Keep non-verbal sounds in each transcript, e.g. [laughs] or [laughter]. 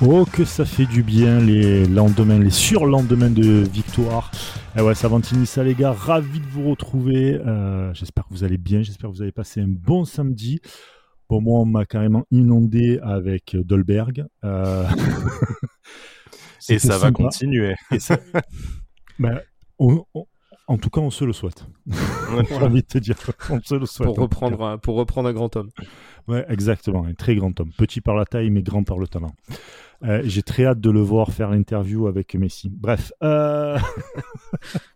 Oh, que ça fait du bien les lendemains, les surlendemains de victoire. Eh ouais, Savantini, ça les gars, ravi de vous retrouver. Euh, j'espère que vous allez bien, j'espère que vous avez passé un bon samedi. Bon, moi, on m'a carrément inondé avec Dolberg. Euh... Et ça va continuer. Ben, en tout cas, on se le souhaite. [laughs] J'ai envie de te dire, on se le souhaite. Pour reprendre, un, pour reprendre un grand homme. Ouais, exactement, un très grand homme. Petit par la taille, mais grand par le talent. Euh, j'ai très hâte de le voir faire l'interview avec Messi. Bref. Euh...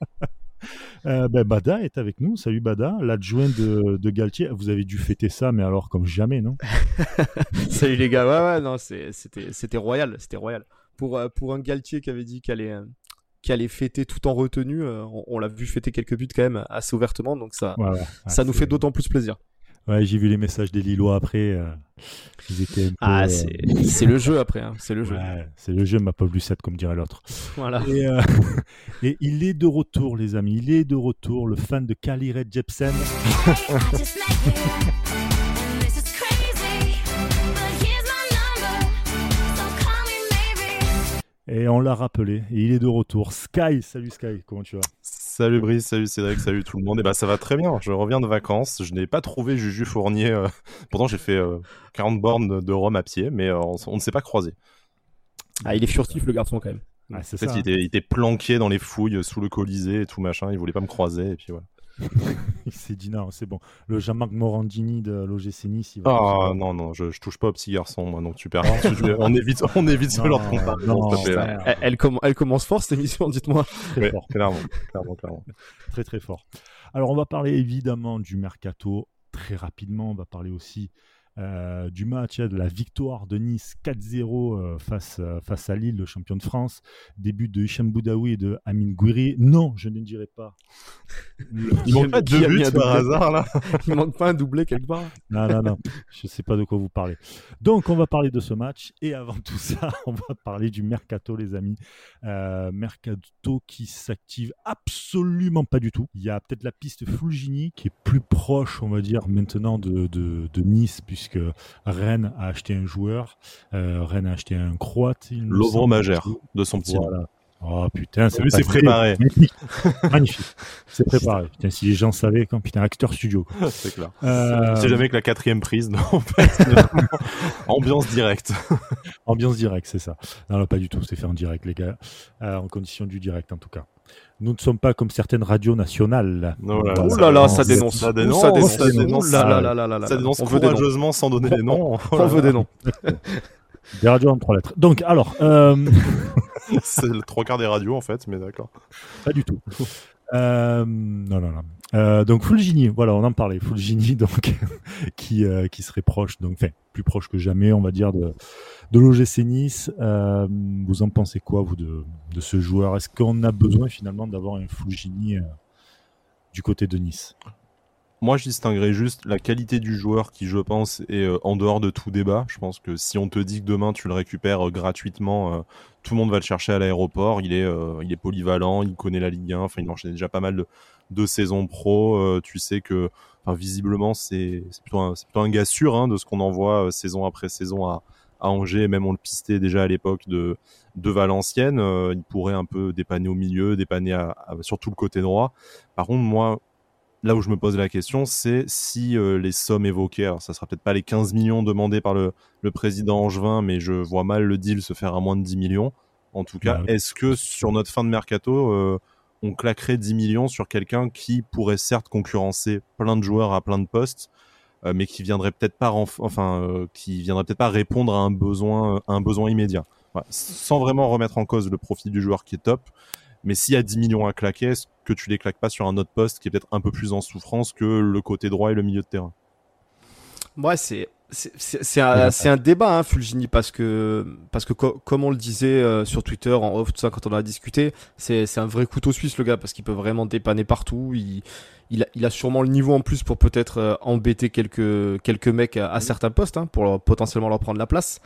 [laughs] euh, ben, Bada est avec nous. Salut Bada, l'adjoint de, de, Galtier. Vous avez dû fêter ça, mais alors comme jamais, non? [laughs] Salut les gars. Ouais, ouais, non, c'était royal. C'était royal. Pour, euh, pour un Galtier qui avait dit qu'il allait, allait fêter tout en retenue, on, on l'a vu fêter quelques buts quand même assez ouvertement. Donc ça, ouais, ouais. ça nous fait d'autant plus plaisir. Ouais, j'ai vu les messages des Lillois après. Euh, ils étaient ah, euh, [laughs] c'est le jeu après, hein, c'est le jeu. Ouais, c'est le jeu, ma pauvre Lucette, comme dirait l'autre. Voilà. Et, euh, [laughs] et, il est de retour, les amis. Il est de retour, le fan de Kali Red Jepsen. [laughs] Et on l'a rappelé, et il est de retour. Sky, salut Sky, comment tu vas? Salut Brice, salut Cédric, salut tout le monde. Et bah ça va très bien, je reviens de vacances. Je n'ai pas trouvé Juju Fournier. Euh, [laughs] pourtant j'ai fait 40 euh, bornes de Rome à pied, mais euh, on, ne s'est pas croisé. Ah, il est furtif le garçon quand même. Ah, c'est ça. Il était, il était, planqué dans les fouilles sous le Colisée et tout machin. Il voulait pas me croiser et puis voilà. [laughs] il s'est dit non, c'est bon. Le Jean-Marc Morandini de l'OGC Nice. Il va ah non, non, je, je, touche pas au petit garçon, moi, donc tu perds. on évite, on évite ce leur elle, elle, elle, commence fort cette émission, dites-moi. Très fort. Clairement, clairement, clairement. Très, très fort. Alors, on va parler évidemment du mercato très rapidement. On va parler aussi euh, du match, de la victoire de Nice 4-0 euh, face, euh, face à Lille, le champion de France. Début de Hicham Boudaoui et de Amin Gouiri. Non, je ne dirai pas. Il manque pas deux buts par hasard là. [laughs] Il manque pas un doublé quelque part. Non, non, non. Je ne sais pas de quoi vous parlez. Donc, on va parler de ce match. Et avant tout ça, [laughs] on va parler du mercato, les amis. mercato qui s'active absolument pas du tout. Il y a peut-être la piste Fulgini qui est plus proche, on va dire, maintenant de, de, de Nice, puisque puisque Rennes a acheté un joueur, euh, Rennes a acheté un Croate. Lovro Magère, de son petit. Voilà. Oh putain, c'est préparé. [laughs] Magnifique. C'est préparé. Putain, si les gens savaient, quand putain, acteur studio. [laughs] c'est clair. Euh... C'est jamais que la quatrième prise, non, [laughs] Ambiance directe. Ambiance directe, c'est ça. Non, non, pas du tout. C'est fait en direct, les gars. Euh, en condition du direct, en tout cas. Nous ne sommes pas comme certaines radios nationales. Oh là là, ça dénonce. Ça dénonce. Ça dénonce. Ça dénonce, dénonce courageusement sans donner des noms. [laughs] On veut des noms. Des radios en trois lettres. Donc, alors. Euh... [laughs] c'est le trois quarts des radios, en fait, mais d'accord. Pas du tout. Euh, non, non, non. Euh, donc Fulgini, voilà, on en parlait. Fulgini, [laughs] donc qui euh, qui serait proche, donc plus proche que jamais, on va dire de de l'OGC Nice. Euh, vous en pensez quoi vous de ce joueur? Est-ce qu'on a besoin finalement d'avoir un Fulgini euh, du côté de Nice? Moi, je distinguerais juste la qualité du joueur qui, je pense, est en dehors de tout débat. Je pense que si on te dit que demain tu le récupères gratuitement, tout le monde va le chercher à l'aéroport. Il est, il est polyvalent, il connaît la Ligue 1. Enfin, il enchaîne déjà pas mal de, de saisons pro. tu sais que, enfin, visiblement, c'est plutôt, un, plutôt un gars sûr hein, de ce qu'on envoie saison après saison à, à Angers. Même on le pistait déjà à l'époque de, de Valenciennes. il pourrait un peu dépanner au milieu, dépanner à, sur tout le côté droit. Par contre, moi, là où je me pose la question, c'est si euh, les sommes évoquées, alors ça sera peut-être pas les 15 millions demandés par le, le, président Angevin, mais je vois mal le deal se faire à moins de 10 millions. En tout cas, bah est-ce que sur notre fin de mercato, euh, on claquerait 10 millions sur quelqu'un qui pourrait certes concurrencer plein de joueurs à plein de postes, euh, mais qui viendrait peut-être pas, enfin, qui viendrait peut-être pas répondre à un besoin, un besoin immédiat, sans vraiment remettre en cause le profit du joueur qui est top. Mais s'il y a 10 millions à claquer, est-ce que tu les claques pas sur un autre poste qui est peut-être un peu plus en souffrance que le côté droit et le milieu de terrain? Ouais, c'est c'est un, un, débat, hein, Fulgini, parce que, parce que comme on le disait euh, sur Twitter, en off, tout ça, quand on a discuté, c'est un vrai couteau suisse, le gars, parce qu'il peut vraiment dépanner partout. Il, il, a, il a sûrement le niveau en plus pour peut-être euh, embêter quelques, quelques mecs à, certains postes, hein, pour potentiellement leur prendre la place.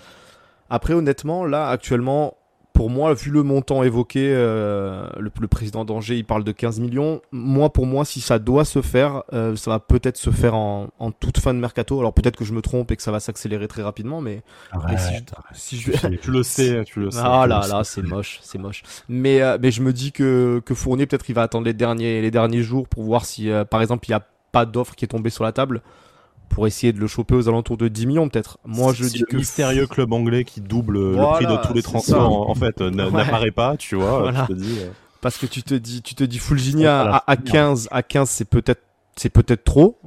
Après, honnêtement, là, actuellement, pour moi, vu le montant évoqué, euh, le, le, président d'Angers, il parle de 15 millions. Moi, pour moi, si ça doit se faire, euh, ça va peut-être se faire en, en, toute fin de mercato. Alors peut-être que je me trompe et que ça va s'accélérer très rapidement, mais, arrête, si, je... tu le sais, tu le [laughs] sais. Ah là là, c'est moche, c'est moche. Mais euh, mais je me dis que que Fournier peut-être il va attendre les derniers les derniers jours pour voir si par exemple il n'y a pas d'offre qui est tombée sur la table pour essayer de le choper aux alentours de 10 millions peut-être. Moi je dis le que mystérieux club anglais qui double Voilà, le prix de tous les transferts en, en fait Ouais. n'apparaît pas, tu vois. Voilà. Tu te dis, euh, parce que tu te dis tu te dis Fulgini C'est à, pas la à, à première. 15 à 15 c'est peut-être c'est peut-être trop.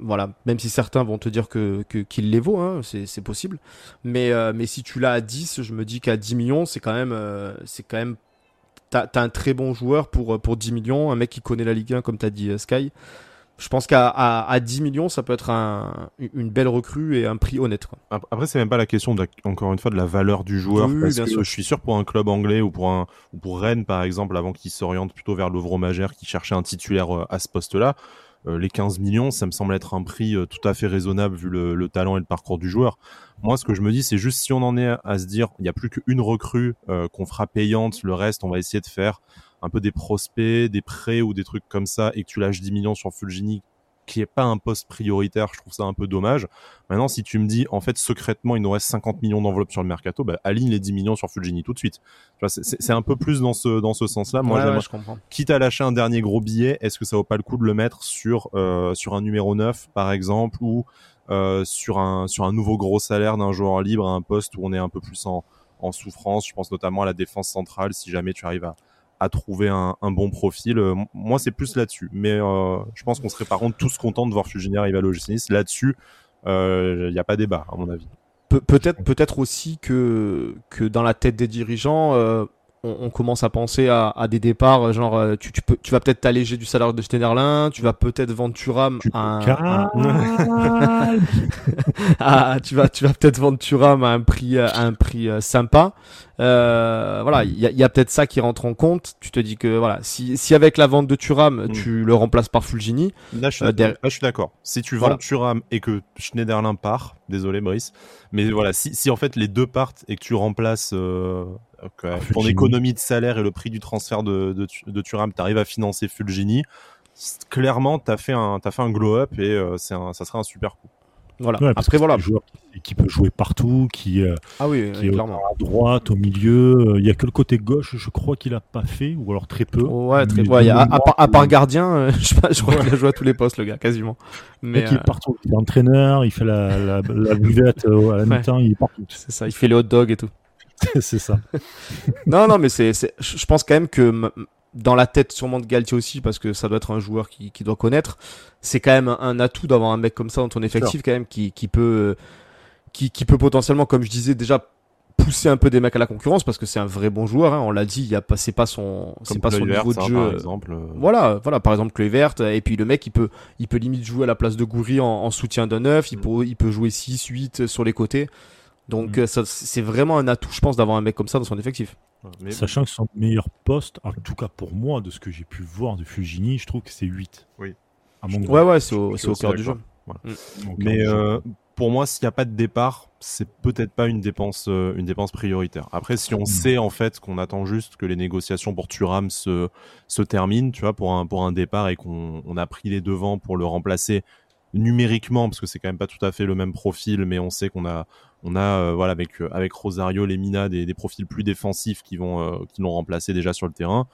Voilà, même si certains vont te dire que qu'il les vaut hein, c'est possible. Mais euh, mais si tu l'as à 10, je me dis qu'à 10 millions, c'est quand même euh, c'est quand même t'as t'as un très bon joueur pour pour 10 millions, un mec qui connaît la Ligue 1 comme t'as dit euh, Sky. Je pense qu'à à, à 10 millions, ça peut être un, une belle recrue et un prix honnête. Quoi. Ap- Après, c'est même pas la question, de la- encore une fois, de la valeur du joueur. Oui, parce que sûr. je suis sûr pour un club anglais ou pour, un, ou pour Rennes, par exemple, avant qu'il s'oriente plutôt vers l'Ouvre-Magère qui cherchait un titulaire euh, à ce poste-là, euh, les 15 millions, ça me semble être un prix euh, tout à fait raisonnable vu le, le talent et le parcours du joueur. Moi, ce que je me dis, c'est juste si on en est à, à se dire, il n'y a plus qu'une recrue euh, qu'on fera payante, le reste, on va essayer de faire un peu des prospects, des prêts ou des trucs comme ça, et que tu lâches 10 millions sur Fulgini, qui est pas un poste prioritaire, je trouve ça un peu dommage. Maintenant, si tu me dis, en fait, secrètement, il nous reste 50 millions d'enveloppe sur le mercato, bah, aligne les 10 millions sur Fulgini tout de suite. C'est- un peu plus dans ce, dans ce sens-là. Moi, Ouais, ouais, j'aimerais- je comprends. quitte à lâcher un dernier gros billet, est-ce que ça vaut pas le coup de le mettre sur, euh, sur un numéro 9, par exemple, ou euh, sur, un, sur un nouveau gros salaire d'un joueur libre à un poste où on est un peu plus en, en souffrance? Je pense notamment à la défense centrale, si jamais tu arrives à, à trouver un, un bon profil. Euh, moi, c'est plus là-dessus. Mais euh, je pense qu'on serait par contre tous contents de voir Fulgini arriver à l'OGC Nice. Là-dessus, il n'y a pas débat, à mon avis. Pe- peut-être peut-être aussi que que dans la tête des dirigeants euh, on, on commence à penser à, à des départs genre euh, tu, tu peux tu vas peut-être t'alléger du salaire de Stenerlin tu vas peut-être vendre Thuram Tu à un- te à un- calmes. à- [laughs] tu vas tu vas peut-être vendre Thuram à un prix à un prix euh, sympa Euh, voilà il y a, il y a peut-être ça qui rentre en compte tu te dis que voilà si si avec la vente de Thuram Mm. tu le remplaces par Fulgini Là, je suis Euh, d'accord. Si tu vends Voilà. Thuram et que Schneiderlin part, désolé Brice, mais voilà, si, si en fait les deux partent et que tu remplaces euh, Ah, ton économie de salaire et le prix du transfert de, de, de Thuram, tu arrives à financer Fulgini, clairement, tu as fait un, t'as fait un glow-up et euh, c'est un, ça serait un super coup. Voilà Ouais, après voilà un joueur qui, qui peut jouer partout, qui, euh, ah oui qui est clairement à droite, au milieu. Euh, Il y a que le côté gauche, je crois qu'il a pas fait, ou alors très peu. Ouais, très Mais ouais, à, à part, à part mémoire, gardien, euh, [laughs] je, crois qu'il a joué à tous les postes, le gars, quasiment. Mais il euh, est partout. Il est entraîneur, il fait la, la, la buvette euh, à la Ouais. mi-temps, il est partout. c'est ça, il fait les hot dogs et tout. [laughs] c'est ça. [laughs] non, non, mais c'est, je pense quand même que dans la tête sûrement de Galtier aussi, parce que ça doit être un joueur qui, qui doit connaître, c'est quand même un, atout d'avoir un mec comme ça dans ton effectif quand même qui, qui peut, qui, qui peut potentiellement, comme je disais déjà, pousser un peu des mecs à la concurrence parce que c'est un vrai bon joueur. Hein, on l'a dit, il y a pas, c'est pas son, c'est pas son niveau de jeu. par euh, exemple. Voilà, voilà, par exemple Kluivert, et puis le mec il peut, il peut limite jouer à la place de Goury en, en soutien d'un neuf, il Mm. peut, il peut jouer 6, 8 sur les côtés. Donc Mm. euh, ça, c'est vraiment un atout, je pense, d'avoir un mec comme ça dans son effectif. Mais- Sachant que son meilleur poste, en tout cas pour moi, de ce que j'ai pu voir de Fulgini, je trouve que c'est 8. Oui. À mon goût. Ouais, ouais, c'est au, cœur du jeu. Donc, Mais je- euh, pour moi, s'il n'y a pas de départ, c'est peut-être pas une dépense, euh, une dépense prioritaire. Après, si on Mm. sait en fait qu'on attend juste que les négociations pour Thuram se, se terminent, tu vois, pour un, pour un départ et qu'on on a pris les devants pour le remplacer numériquement, parce que c'est quand même pas tout à fait le même profil, mais on sait qu'on a, on a, euh, voilà, avec, euh, avec Rosario, Lemina, des, des profils plus défensifs qui vont, euh, qui l'ont remplacé déjà sur le terrain.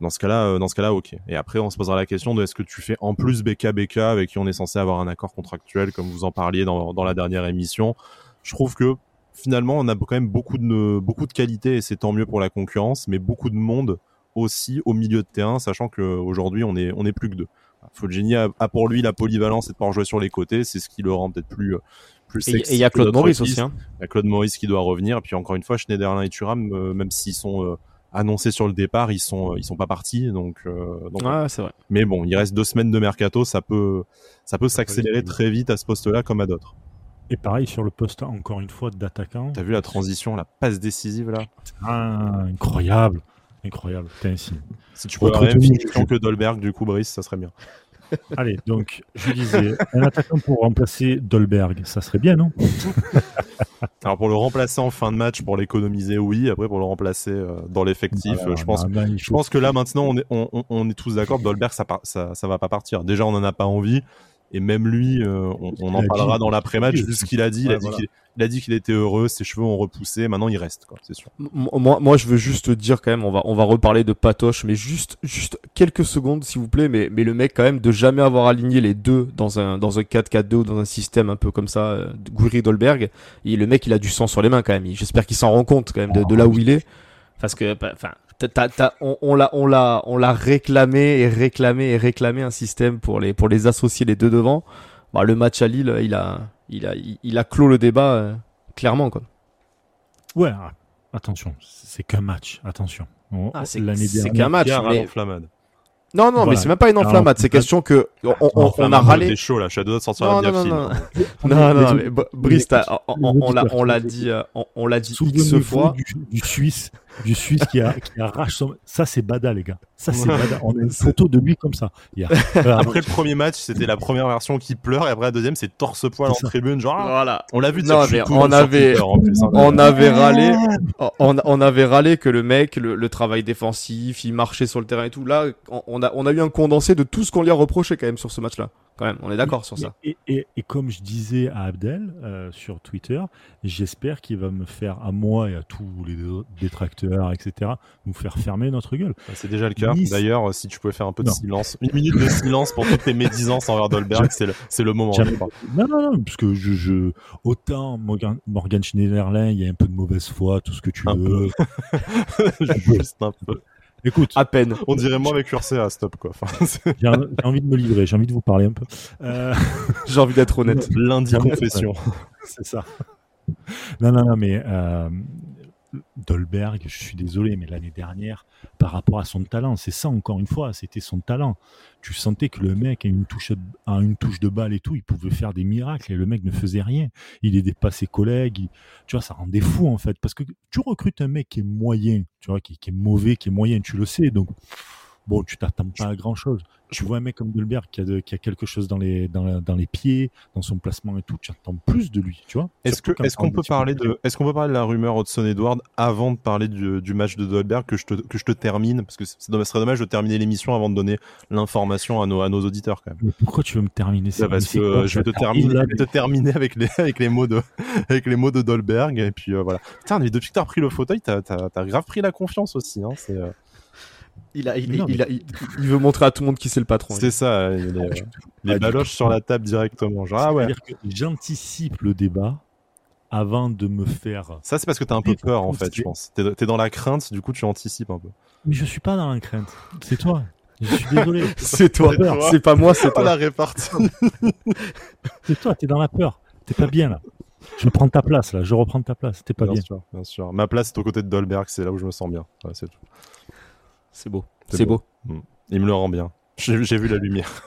Dans ce cas-là, dans ce cas-là, ok. Et après, on se posera la question de est-ce que tu fais en plus BK-BK avec qui on est censé avoir un accord contractuel, comme vous en parliez dans, la dernière émission. Je trouve que finalement, on a quand même beaucoup de, beaucoup de qualité et c'est tant mieux pour la concurrence, mais beaucoup de monde aussi au milieu de terrain, sachant qu'aujourd'hui, on est, plus que deux. Fulgini a, pour lui la polyvalence et de pouvoir jouer sur les côtés, c'est ce qui le rend peut-être plus, plus Et sexy. et il y a Claude Maurice aussi. Hein. Il y a Claude Maurice qui doit revenir. Et puis encore une fois, Schneiderlin et Thuram, euh, même s'ils sont euh, annoncés sur le départ, ils sont, euh, ils sont pas partis. Donc, euh, donc Ouais, c'est vrai. mais bon, il reste deux semaines de mercato, ça peut, ça peut s'accélérer très vite à ce poste-là comme à d'autres. Et pareil sur le poste, encore une fois, d'attaquant. T'as vu la transition, la passe décisive là? Ah, incroyable. Incroyable. Putain, si. Si tu peux avoir la même finition que Dolberg, du coup, Brice, ça serait bien. Allez, donc, je disais, un attaquant pour remplacer Dolberg, ça serait bien, non? [laughs] Alors pour le remplacer en fin de match, pour l'économiser, oui. Après pour le remplacer euh, dans l'effectif, Voilà, euh, je pense, bah, je pense que là maintenant on est, on, on- on est tous d'accord. Dolberg ça, part- ça, ça va pas partir. Déjà on en a pas envie. Et même lui, euh, on, on en parlera dit- dans l'après-match. Vu ce qu'il a dit, il, a dit voilà. qu'il, il a dit qu'il était heureux, ses cheveux ont repoussé. Maintenant il reste, quoi, c'est sûr. Moi, moi, je veux juste dire quand même, on va, on va reparler de Patoche, mais juste, juste quelques secondes, s'il vous plaît. Mais, mais le mec, quand même, de jamais avoir aligné les deux dans un, dans un 4-4-2 ou dans un système un peu comme ça, euh, de Gouiri Dolberg, et le mec, il a du sang sur les mains quand même. J'espère qu'il s'en rend compte quand même de, de là où il est, parce que, bah, enfin, t'as- t'as- on, on l'a, on l'a, on l'a réclamé et réclamé et réclamé un système pour les, pour les associer les deux devant. Bah, le match à Lille, il a, il a, il, il a clos le débat euh, clairement quoi. Ouais, ah, attention, c'est qu'un match, attention. On- Ah, c'est- L'année c'est qu'un match, mais-. Non, non, mais Voilà. c'est même pas une enflammade. C'est question que on, on- on a râlé. T'es chaud là, je suis à deux doigts de sortir Non, la non, non, non. [laughs] Non, non, mais- mais Br- Brice, mais- on, l'a, on l'a dit, euh, on, l'a dit X fois. du, du Suisse, du Suisse qui, a, qui arrache son. Ça, c'est Bada, les gars. Ça, c'est Bada. On a une photo de lui comme ça. hier. Après le premier match, c'était la première version qui pleure, et après la deuxième, c'est torse-poil en tribune. Genre, ah, Voilà. on l'a vu Non, mais tout on avait- Twitter, en plus, hein. On avait râlé, on, on avait râlé que le mec, le, le travail défensif, il marchait sur le terrain et tout. Là, on, on a, on a eu un condensé de tout ce qu'on lui a reproché quand même sur ce match-là. Quand même, on est d'accord sur ça. Et, et- et comme je disais à Abdel euh, sur Twitter, j'espère qu'il va me faire, à moi et à tous les détracteurs, etc., nous faire fermer notre gueule. C'est déjà le cas. Nice. D'ailleurs, si tu pouvais faire un peu de Non. silence, une minute de silence pour toutes tes médisances envers [laughs] Dolberg, c'est le, moment. Non, non, non, parce que je, je... autant Morgan, Morgan Schneiderlin, il y a un peu de mauvaise foi, tout ce que tu Un veux. [laughs] [laughs] Juste un peu. Écoute, À peine. On dirait moi avec Ursa, stop quoi. Enfin, [laughs] c'est j'ai j'ai envie de me livrer, j'ai envie de vous parler un peu. Euh, [laughs] J'ai envie d'être honnête. [laughs] lundi confession. c'est ça. Non, non, non, mais euh, Dolberg, je suis désolé, mais l'année dernière, par rapport à son talent, c'est ça encore une fois, c'était son talent. Tu sentais que le mec a une touche, a une touche de balle et tout, il pouvait faire des miracles et le mec ne faisait rien. Il aidait pas ses collègues, tu vois, ça rendait fou en fait, parce que tu recrutes un mec qui est moyen, tu vois, qui, qui est mauvais, qui est moyen, tu le sais, donc bon, tu t'attends pas à grand chose. Tu vois un mec comme Dolberg qui a, de- qui a quelque chose dans les, dans, la- dans les pieds, dans son placement et tout, tu attends plus de lui, tu vois. Est-ce qu'on un peut petit peu parler de est-ce qu'on peut parler de la rumeur Hudson Edward avant de parler du, du match de Dolberg que je te que je te termine? Parce que ce serait dommage de terminer l'émission avant de donner l'information à nos à nos auditeurs quand même. Mais pourquoi tu veux me terminer ça parce que quoi, euh, je vais te terminer, là, te terminer avec les avec les mots de avec les mots de Dolberg et puis euh, voilà. Putain, mais depuis que t'as repris le fauteuil, t'as t'as t'as grave pris la confiance aussi. Hein, c'est euh, Il, a, il, Non, il, a- il- il veut montrer à tout le monde qui c'est le patron. c'est ça. euh, les, les baloches sur la table directement. Genre ah ouais. C'est-à-dire que j'anticipe le débat avant de me faire. Ça c'est parce que t'as un peu peur en fait, je c'est- pense. T'es dans la crainte, du coup tu anticipes un peu. Mais je suis pas dans la crainte. C'est toi. Je suis désolé. [laughs] C'est toi. C'est. C'est pas moi, c'est toi. la répartie. [laughs] C'est toi. T'es dans la peur. T'es pas bien là. Je prends ta place là. Je reprends ta place. T'es pas bien bien. sûr, bien sûr. Ma place est aux côtés de Dolberg, c'est là où je me sens bien. Ouais, c'est tout. C'est beau. C'est beau. Il me le rend bien. J'ai j'ai vu la lumière.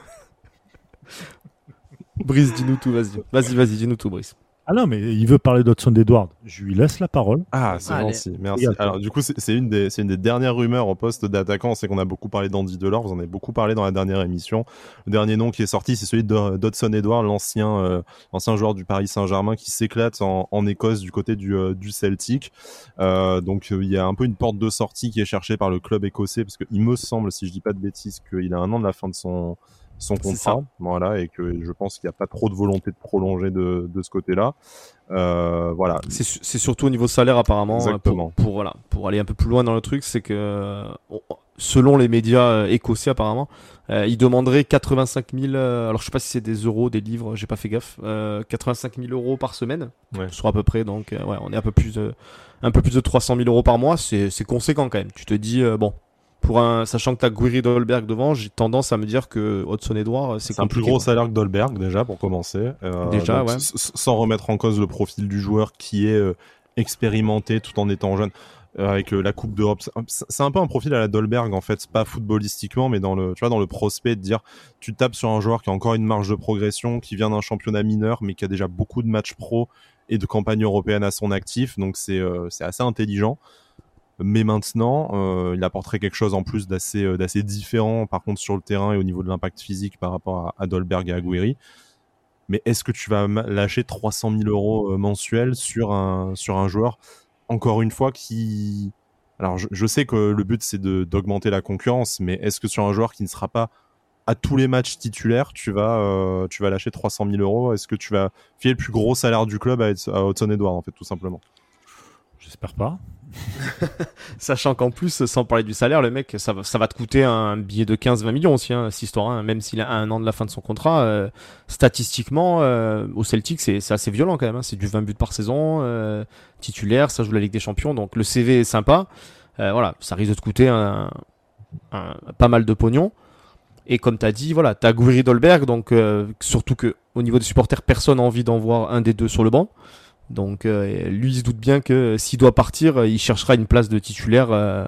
[laughs] Brice, dis-nous tout, vas-y. Vas-y, vas-y, dis-nous tout, Brice. Ah non, mais il veut parler d'Hudson Edward. Je lui laisse la parole. Ah, c'est Allez. gentil, merci. Alors, du coup, c'est une, des- c'est une des dernières rumeurs au poste d'attaquant. C'est qu'on a beaucoup parlé d'Andy Delors, vous en avez beaucoup parlé dans la dernière émission. Le dernier nom qui est sorti, c'est celui d'Hudson Edward, l'ancien euh, l'ancien joueur du Paris Saint-Germain qui s'éclate en, en Écosse du côté du, euh, du Celtic. Euh, donc, il y a un peu une porte de sortie qui est cherchée par le club écossais, parce qu'il me semble, si je dis pas de bêtises, qu'il a un an de la fin de son son contrat, voilà, et que je pense qu'il n'y a pas trop de volonté de prolonger de, de ce côté-là. Euh, voilà, C'est su- c'est surtout au niveau salaire apparemment. euh, Exactement. Pour, pour, voilà, pour aller un peu plus loin dans le truc, c'est que on- selon les médias euh, écossais apparemment, euh, il demanderait 85 000. euh, alors je sais pas si c'est des euros, des livres, j'ai pas fait gaffe. Euh, 85 000 euros par semaine, Ouais. soit à peu près. Donc ouais, on est un peu plus, de, un peu plus de 300 000 euros par mois. C'est c'est conséquent quand même. Tu te dis bon. Pour un, sachant que t'as Guiri Dolberg devant, j'ai tendance à me dire que Hudson Edouard, c'est C'est un plus gros quoi. salaire que Dolberg déjà pour commencer. Euh, Déjà, donc, ouais. Sans remettre en cause le profil du joueur qui est euh, expérimenté tout en étant jeune. euh, avec euh, la Coupe d'Europe, C'est- un peu un profil à la Dolberg en fait, pas footballistiquement, mais dans le, tu vois, dans le prospect de dire, tu tapes sur un joueur qui a encore une marge de progression, qui vient d'un championnat mineur, mais qui a déjà beaucoup de matchs pro et de campagnes européennes à son actif, donc c'est euh, c'est assez intelligent. Mais maintenant, il apporterait quelque chose en plus d'assez d'assez différent, par contre, sur le terrain et au niveau de l'impact physique par rapport à, Dolberg et à Guiri. Mais est-ce que tu vas lâcher 300 000 euros mensuels sur un, sur un joueur, encore une fois, qui alors, je, sais que le but, c'est d'augmenter la concurrence, mais est-ce que sur un joueur qui ne sera pas à tous les matchs titulaires, tu vas, euh, tu vas lâcher 300 000 euros? Est-ce que tu vas filer le plus gros salaire du club à, à Hudson Edward, en fait, tout simplement? J'espère pas. [laughs] Sachant qu'en plus, sans parler du salaire, le mec, ça va, ça va te coûter un billet de 15-20 millions aussi, hein, cette histoire. Hein. même s'il a un an de la fin de son contrat, euh, statistiquement, euh, au Celtic, c'est assez violent quand même. Hein. C'est du 20 buts par saison, euh, titulaire, ça joue la Ligue des Champions, donc le CV est sympa. voilà, ça risque de te coûter un, pas mal de pognon. Et comme tu as dit, voilà, tu as Gouiri Dolberg, donc surtout que au niveau des supporters, personne n'a envie d'en voir un des deux sur le banc. Donc euh, lui, il se doute bien que s'il doit partir, il cherchera une place de titulaire euh,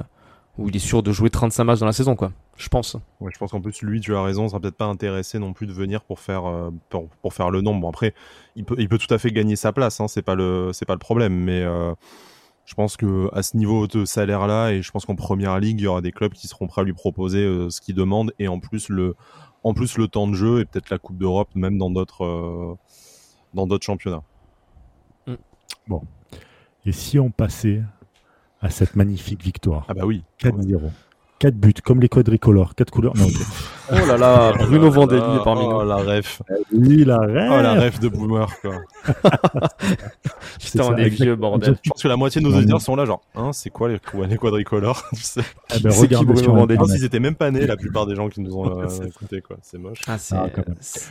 où il est sûr de jouer 35 matchs dans la saison, quoi. Je pense. Ouais, je pense qu'en plus, lui, tu as raison, sera peut-être pas intéressé non plus de venir pour faire, euh, pour, faire le nombre. Bon, après, il peut, il peut tout à fait gagner sa place, hein, c'est pas le, pas le problème, mais je pense que à ce niveau de salaire-là, et je pense qu'en première ligue, il y aura des clubs qui seront prêts à lui proposer ce qu'il demande, et en plus le, en plus le temps de jeu et peut-être la Coupe d'Europe, même dans d'autres, dans d'autres championnats. Bon. Et si on passait à cette magnifique victoire? Ah bah oui. 4-0. 4 buts, comme les quadricolores, 4 couleurs. Non, oh là là, [laughs] Bruno Vandelli est parmi nous. Oh la ref. Oui, la ref. Oh la ref de boomer, quoi. [laughs] Putain, on est vieux, bordel. Je pense que la moitié de nos auditeurs sont là, genre, hein, c'est quoi les, les quadricolores [laughs] tu sais ah ben, C'est qui Bruno Vandelli Ils étaient même pas nés, la plupart des gens qui nous ont euh, écoutés, quoi. C'est moche. Ah, ah,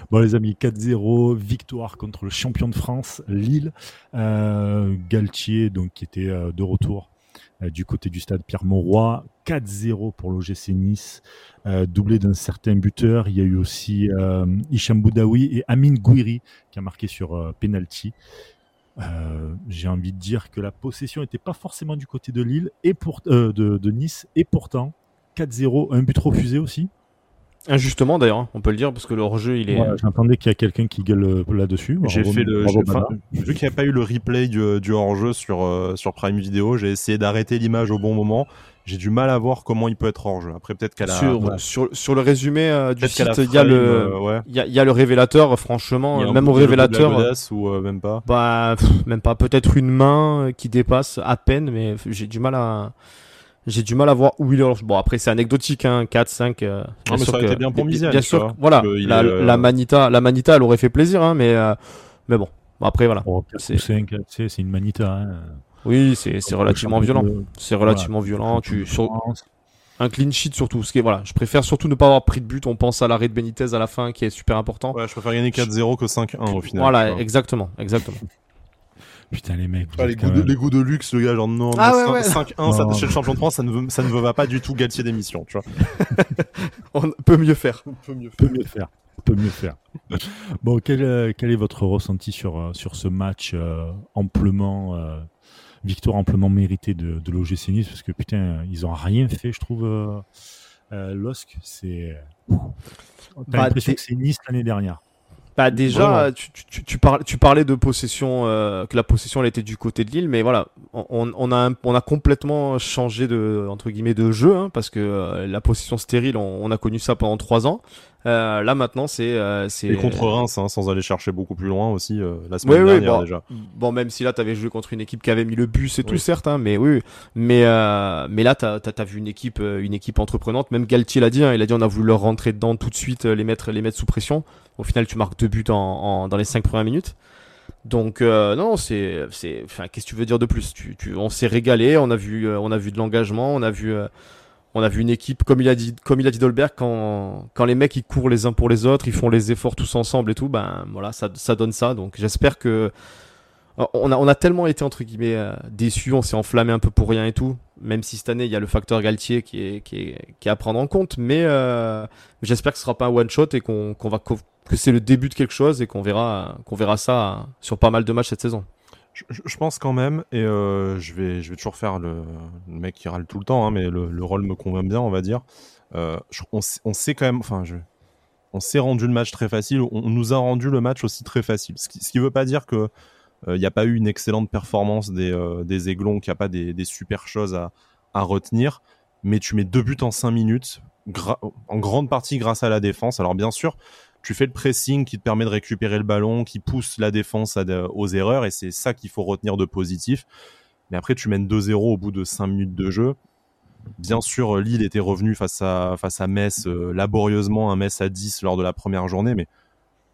bon, les amis, 4-0, victoire contre le champion de France, Lille. Euh, Galtier, donc, qui était euh, de retour du côté du stade Pierre-Mauroy. 4-0 pour l'OGC Nice, euh, doublé d'un certain buteur. Il y a eu aussi euh, Hicham et Amin Gouiri qui a marqué sur penalty. J'ai envie de dire que la possession n'était pas forcément du côté de Lille et pour, de, Nice, et pourtant 4-0, un but refusé aussi. Injustement d'ailleurs, hein, on peut le dire, parce que le hors-jeu il est. J'entendais qu'il y a quelqu'un qui gueule là-dessus. J'ai fait le. vu qu'il n'y a pas eu le replay du, hors-jeu sur, euh, sur Prime Video, j'ai essayé d'arrêter l'image au bon moment. J'ai du mal à voir comment il peut être hors-jeu. Après, peut-être qu'à la. Sur, sur, le résumé euh, du site, il y, a le, euh, il, y a, le révélateur, franchement, même au révélateur. ou même pas Bah, même pas. Peut-être une main qui dépasse à peine, mais j'ai du mal à j'ai du mal à voir où il est. Bon, après, c'est anecdotique, hein, 4, 5. Euh, mais ça aurait été bien pour. Bien sûr, voilà. La, euh, la, Manita, la Manita, elle aurait fait plaisir, hein, mais, euh, mais bon. Après, voilà. Oh, c'est c'est une Manita. Hein. Oui, c'est relativement violent. C'est relativement violent. Tu, sur, un clean sheet surtout. Ce qui est, voilà, je préfère surtout ne pas avoir pris de but. On pense à l'arrêt de Benitez à la fin qui est super important. Ouais, je préfère gagner 4-0 que 5-1 au final. Voilà, exactement, exactement. Putain, les mecs. les, goûts de, les, goûts de, luxe, le gars, genre non, ah, 5-1 chez le champion de France, ça ne, veut, ça ne va pas du tout Galtier d'émission, tu vois. [laughs] On peut mieux faire. On peut mieux, peut mieux faire. peut mieux faire. bon, quel, euh, quel, est votre ressenti sur, euh, sur ce match euh, amplement, victoire amplement méritée de, de l'OGC Nice? Parce que putain, ils ont rien fait, je trouve. Euh, LOSC, c'est. T'as bah, l'impression que c'est Nice l'année dernière. Bah déjà, tu, tu, tu, parlais, tu parlais de possession, euh, que la possession elle était du côté de Lille, mais voilà, on, on, a, on a complètement changé de entre guillemets de jeu, hein, parce que euh, la possession stérile, on, on, a connu ça pendant trois ans. Euh, là maintenant, c'est euh, c'est et contre Reims, hein, sans aller chercher beaucoup plus loin aussi euh, la semaine dernière bon, déjà. Bon, même si là t'avais joué contre une équipe qui avait mis le bus et tout, certes, hein, mais oui, mais mais là t'as as, vu une équipe une équipe entreprenante. Même Galtier l'a dit, hein, il a dit on a voulu leur rentrer dedans tout de suite, les mettre les mettre sous pression. Au final, tu marques deux buts en, en dans les cinq premières minutes. Donc non, c'est c'est enfin qu'est-ce que tu veux dire de plus? Tu, tu on s'est régalé, on a vu on a vu de l'engagement, on a vu on a vu une équipe, comme il a dit, comme il a dit Dolberg, quand, quand les mecs ils courent les uns pour les autres, ils font les efforts tous ensemble et tout, ben voilà, ça, ça donne ça. Donc j'espère que on a, on a tellement été entre guillemets euh, déçus, on s'est enflammé un peu pour rien et tout. Même si cette année il y a le facteur Galtier qui est, qui est, qui à prendre en compte, mais euh, j'espère que ce sera pas un one shot et qu'on va que c'est le début de quelque chose et qu'on verra qu'on verra ça sur pas mal de matchs cette saison. Je, pense quand même, et euh, je, vais, je vais toujours faire le, mec qui râle tout le temps, hein, mais le, rôle me convainc bien, on va dire. Euh, on, on sait quand même, enfin, on s'est rendu le match très facile, on, nous a rendu le match aussi très facile. Ce qui ne veut pas dire que il euh, n'y a pas eu une excellente performance des, des Aiglons, qu'il n'y a pas des, des, super choses à, à retenir, mais tu mets deux buts en cinq minutes, en grande partie grâce à la défense. Alors bien sûr, tu fais le pressing qui te permet de récupérer le ballon, qui pousse la défense aux erreurs, et c'est ça qu'il faut retenir de positif. Mais après, tu mènes 2-0 au bout de 5 minutes de jeu. Bien sûr, Lille était revenu face à, face à Metz euh, laborieusement, un Metz à 10 lors de la première journée, mais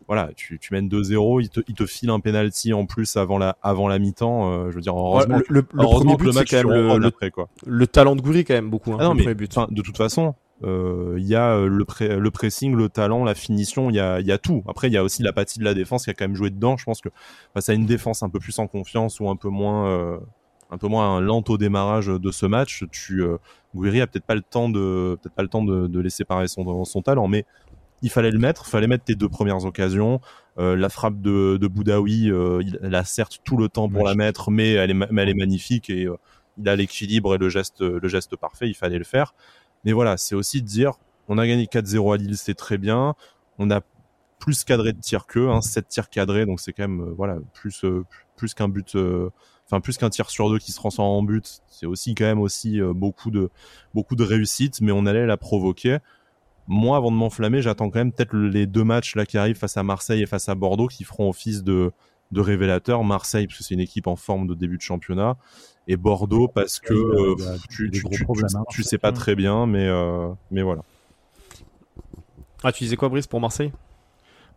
voilà, tu, tu mènes 2-0, il te, il te file un penalty en plus avant la, avant la mi-temps. Euh, je veux dire, heureusement, le, le, premier but, c'est quand même le, après, quoi. le talent de Goury quand même beaucoup. Hein, ah non, mais, but. de toute façon, il y a euh, le, le pressing, le talent, la finition, il y a, y a tout. Après, il y a aussi l'apathie de la défense qui a quand même joué dedans. Je pense que face à une défense un peu plus en confiance ou un peu moins, euh, un peu moins lente au démarrage de ce match, tu euh, a peut-être pas le temps de, peut-être pas le temps de, de laisser parler son, son talent, mais il fallait le mettre, il fallait mettre tes deux premières occasions. Euh, la frappe de, de Boudaoui, euh, il, a certes tout le temps pour la mettre, mais elle est, mais elle est magnifique et il a l'équilibre et le geste, le geste parfait. Il fallait le faire. Mais voilà, c'est aussi de dire, on a gagné 4-0 à Lille, c'est très bien. On a plus cadré de tirs qu'eux, hein, 7 tirs cadrés, donc c'est quand même euh, voilà plus euh, plus qu'un but, euh, enfin plus qu'un tir sur deux qui se transforme en but. C'est aussi quand même aussi beaucoup de beaucoup de réussite, mais on allait la provoquer. Moi, avant de m'enflammer, j'attends quand même peut-être les deux matchs là qui arrivent face à Marseille et face à Bordeaux qui feront office de de révélateur. Marseille, parce que c'est une équipe en forme de début de championnat, et Bordeaux parce que euh, tu, tu, hein, tu, sais pas très bien, mais, euh, mais voilà. Ah, tu disais quoi, Brice, pour Marseille?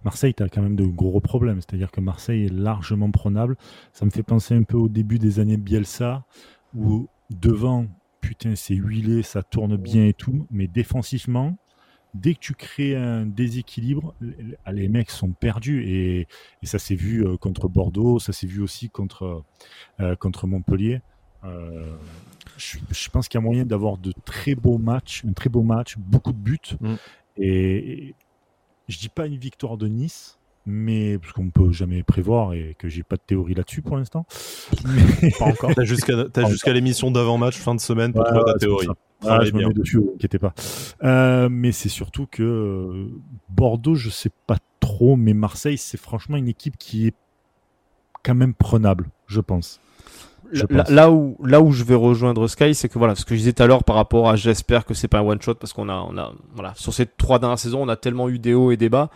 Marseille, tu as quand même de gros problèmes. C'est-à-dire que Marseille est largement prenable. Ça me fait penser un peu au début des années Bielsa, où devant, putain, c'est huilé, ça tourne bien et tout, mais défensivement, dès que tu crées un déséquilibre, les mecs sont perdus et, ça s'est vu euh, contre Bordeaux, ça s'est vu aussi contre, euh, contre Montpellier. Euh, je, pense qu'il y a moyen d'avoir de très beaux matchs, un très beau match, beaucoup de buts. Mm. Et, je dis pas une victoire de Nice, mais parce qu'on peut jamais prévoir et que j'ai pas de théorie là-dessus pour l'instant. Mais... [laughs] Pas encore. T'as jusqu'à jusqu'à l'émission d'avant-match fin de semaine pour trouver ta théorie. Ah, je me mets dessus, inquiétez pas. Euh, mais c'est surtout que Bordeaux, je sais pas trop, mais Marseille, c'est franchement une équipe qui est quand même prenable, je pense. Là, où, là où je vais rejoindre Sky, c'est que voilà, ce que je disais tout à l'heure par rapport à j'espère que c'est pas un one shot parce qu'on a, on a, voilà, sur ces trois dernières saisons, on a tellement eu des hauts et des bas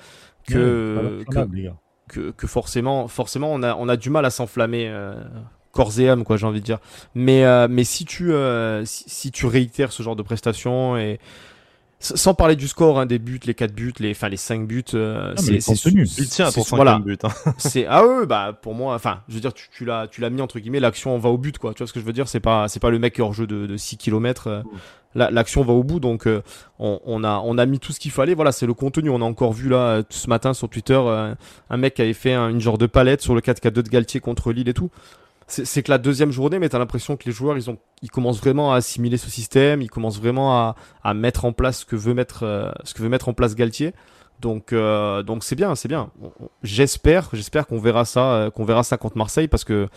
que, que, que, forcément, forcément, on a, on a du mal à s'enflammer. Euh, corps et âme, quoi, j'ai envie de dire. Mais, euh, mais si tu, euh, si, tu réitères ce genre de prestations et sans parler du score, hein, des buts, les 4 buts, les, enfin les 5 buts, euh, c'est Il tient à ton voilà, but. Hein. [laughs] c'est ah ouais, bah pour moi, enfin, je veux dire, tu, tu l'as, tu l'as mis entre guillemets, l'action va au but, quoi. Tu vois ce que je veux dire? C'est pas, c'est pas le mec qui est hors jeu de, de 6 km. L'action va au bout, donc on, on, a, on a mis tout ce qu'il fallait. Voilà, c'est le contenu. On a encore vu là ce matin sur Twitter un mec qui avait fait une genre de palette sur le 4K2 de Galtier contre Lille et tout c'est que la deuxième journée, mais t'as l'impression que les joueurs, ils ont, ils commencent vraiment à assimiler ce système, ils commencent vraiment à, à mettre en place ce que veut mettre, euh, ce que veut mettre en place Galtier. Donc, euh, donc c'est bien, c'est bien. J'espère, j'espère qu'on verra ça, euh, qu'on verra ça contre Marseille parce que